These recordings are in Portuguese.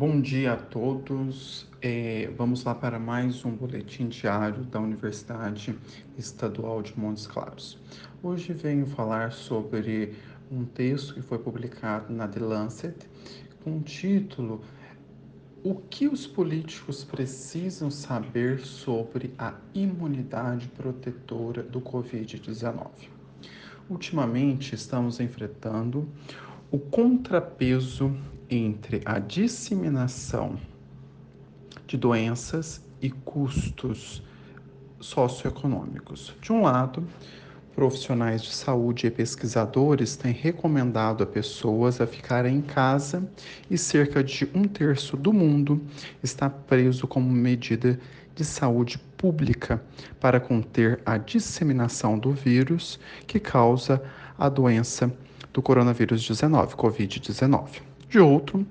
Bom dia a todos. É, vamos lá para mais um boletim diário da Universidade Estadual de Montes Claros. Hoje venho falar sobre um texto que foi publicado na The Lancet com o título O que os políticos precisam saber sobre a imunidade protetora do Covid-19. Ultimamente estamos enfrentando o contrapeso entre a disseminação de doenças e custos socioeconômicos. De um lado, profissionais de saúde e pesquisadores têm recomendado a pessoas a ficarem em casa e cerca de um terço do mundo está preso como medida de saúde pública para conter a disseminação do vírus que causa a doença do coronavírus 19, Covid-19. De outro,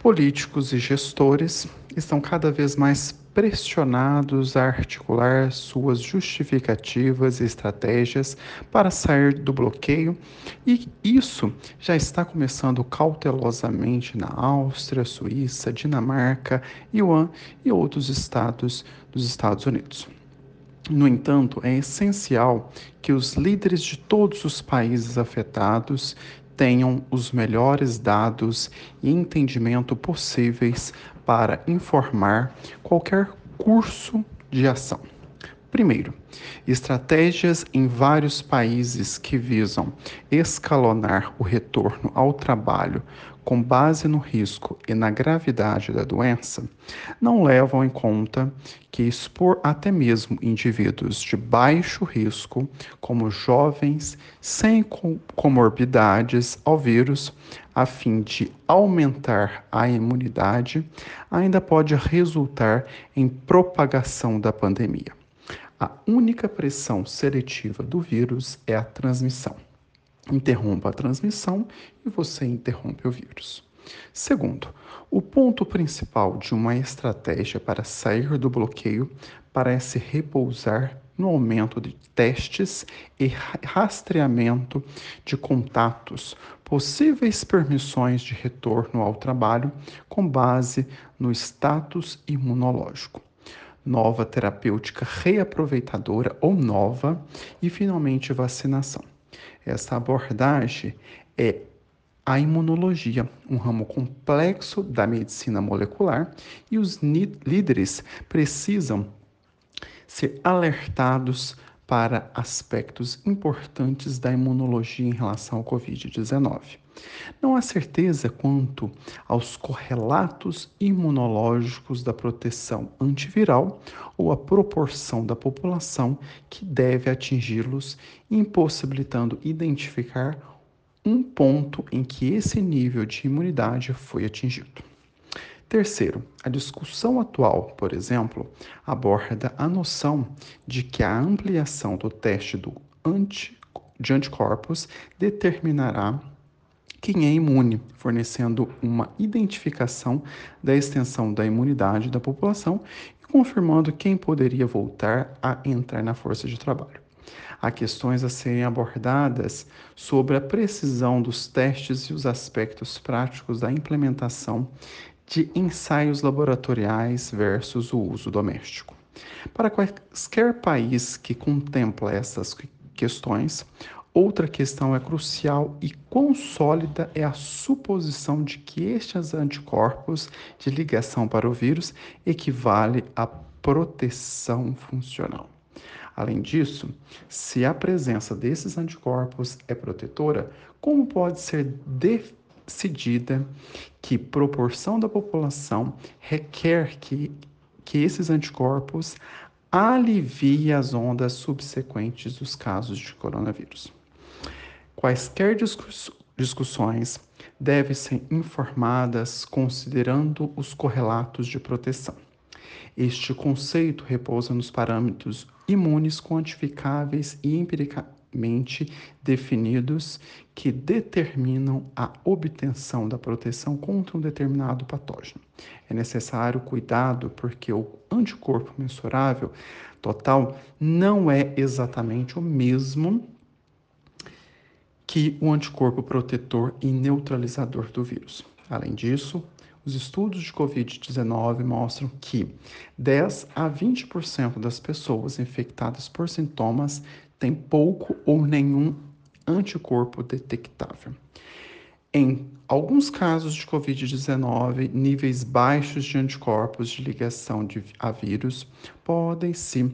políticos e gestores estão cada vez mais pressionados a articular suas justificativas e estratégias para sair do bloqueio, e isso já está começando cautelosamente na Áustria, Suíça, Dinamarca, Yuan e outros estados dos Estados Unidos. No entanto, é essencial que os líderes de todos os países afetados tenham os melhores dados e entendimento possíveis para informar qualquer curso de ação. Primeiro, estratégias em vários países que visam escalonar o retorno ao trabalho com base no risco e na gravidade da doença não levam em conta que expor até mesmo indivíduos de baixo risco, como jovens sem comorbidades ao vírus, a fim de aumentar a imunidade, ainda pode resultar em propagação da pandemia. A única pressão seletiva do vírus é a transmissão. Interrompa a transmissão e você interrompe o vírus. Segundo, o ponto principal de uma estratégia para sair do bloqueio parece repousar no aumento de testes e rastreamento de contatos, possíveis permissões de retorno ao trabalho com base no status imunológico nova terapêutica reaproveitadora ou nova e finalmente vacinação. Essa abordagem é a imunologia, um ramo complexo da medicina molecular, e os líderes precisam ser alertados para aspectos importantes da imunologia em relação ao Covid-19. Não há certeza quanto aos correlatos imunológicos da proteção antiviral ou a proporção da população que deve atingi-los, impossibilitando identificar um ponto em que esse nível de imunidade foi atingido. Terceiro, a discussão atual, por exemplo, aborda a noção de que a ampliação do teste do anti, de anticorpos determinará quem é imune, fornecendo uma identificação da extensão da imunidade da população e confirmando quem poderia voltar a entrar na força de trabalho. Há questões a serem abordadas sobre a precisão dos testes e os aspectos práticos da implementação de ensaios laboratoriais versus o uso doméstico. Para qualquer país que contempla essas questões, Outra questão é crucial e quão sólida é a suposição de que estes anticorpos de ligação para o vírus equivale à proteção funcional. Além disso, se a presença desses anticorpos é protetora, como pode ser decidida que proporção da população requer que, que esses anticorpos aliviem as ondas subsequentes dos casos de coronavírus? Quaisquer discussões devem ser informadas considerando os correlatos de proteção. Este conceito repousa nos parâmetros imunes quantificáveis e empiricamente definidos que determinam a obtenção da proteção contra um determinado patógeno. É necessário cuidado porque o anticorpo mensurável total não é exatamente o mesmo que o anticorpo protetor e neutralizador do vírus. Além disso, Os estudos de Covid-19 mostram que 10 a 20% das pessoas infectadas por sintomas têm pouco ou nenhum anticorpo detectável. Em alguns casos de Covid-19, níveis baixos de anticorpos de ligação de, a vírus podem se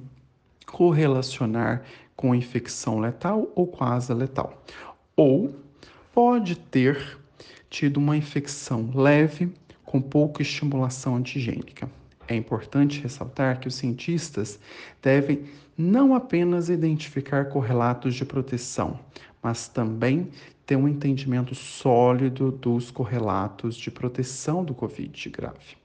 correlacionar com infecção letal ou quase letal, ou pode ter tido uma infecção leve com pouca estimulação antigênica. É importante ressaltar que os cientistas devem não apenas identificar correlatos de proteção, mas também ter um entendimento sólido dos correlatos de proteção do Covid grave.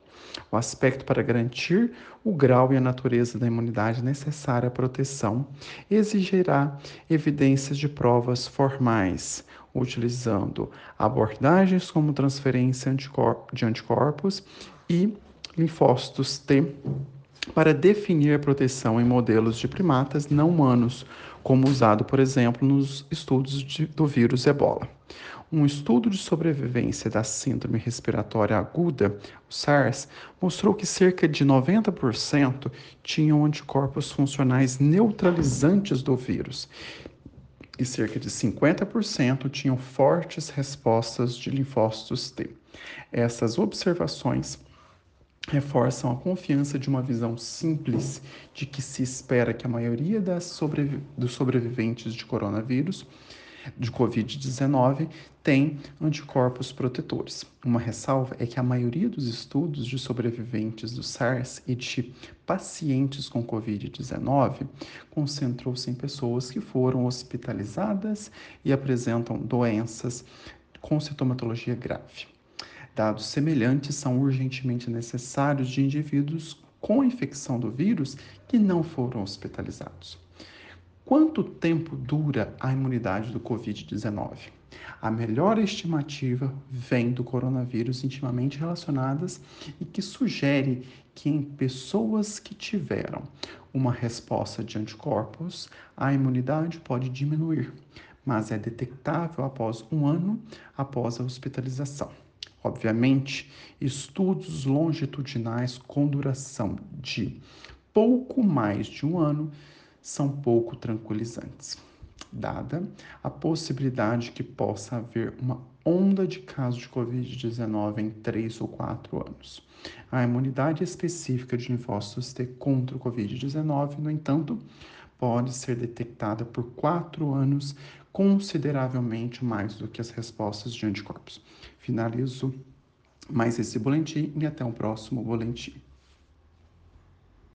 O aspecto para garantir o grau e a natureza da imunidade necessária à proteção exigirá evidências de provas formais, utilizando abordagens como transferência de anticorpos e linfócitos T para definir a proteção em modelos de primatas não humanos, como usado, por exemplo, nos estudos de, do vírus ebola. Um estudo de sobrevivência da síndrome respiratória aguda, o SARS, mostrou que cerca de 90% tinham anticorpos funcionais neutralizantes do vírus e cerca de 50% tinham fortes respostas de linfócitos T. Essas observações reforçam a confiança de uma visão simples de que se espera que a maioria das sobrevi dos sobreviventes de coronavírus de Covid-19 tem anticorpos protetores. Uma ressalva é que a maioria dos estudos de sobreviventes do SARS e de pacientes com Covid-19 concentrou-se em pessoas que foram hospitalizadas e apresentam doenças com sintomatologia grave. Dados semelhantes são urgentemente necessários de indivíduos com infecção do vírus que não foram hospitalizados. Quanto tempo dura a imunidade do Covid-19? A melhor estimativa vem do coronavírus intimamente relacionadas e que sugere que em pessoas que tiveram uma resposta de anticorpos, a imunidade pode diminuir, mas é detectável após um ano após a hospitalização. Obviamente, estudos longitudinais com duração de pouco mais de um ano são pouco tranquilizantes, dada a possibilidade que possa haver uma onda de casos de Covid-19 em três ou quatro anos. A imunidade específica de linfócitos T contra o Covid-19, no entanto, pode ser detectada por quatro anos, consideravelmente mais do que as respostas de anticorpos. Finalizo mais esse boletim e até o próximo boletim.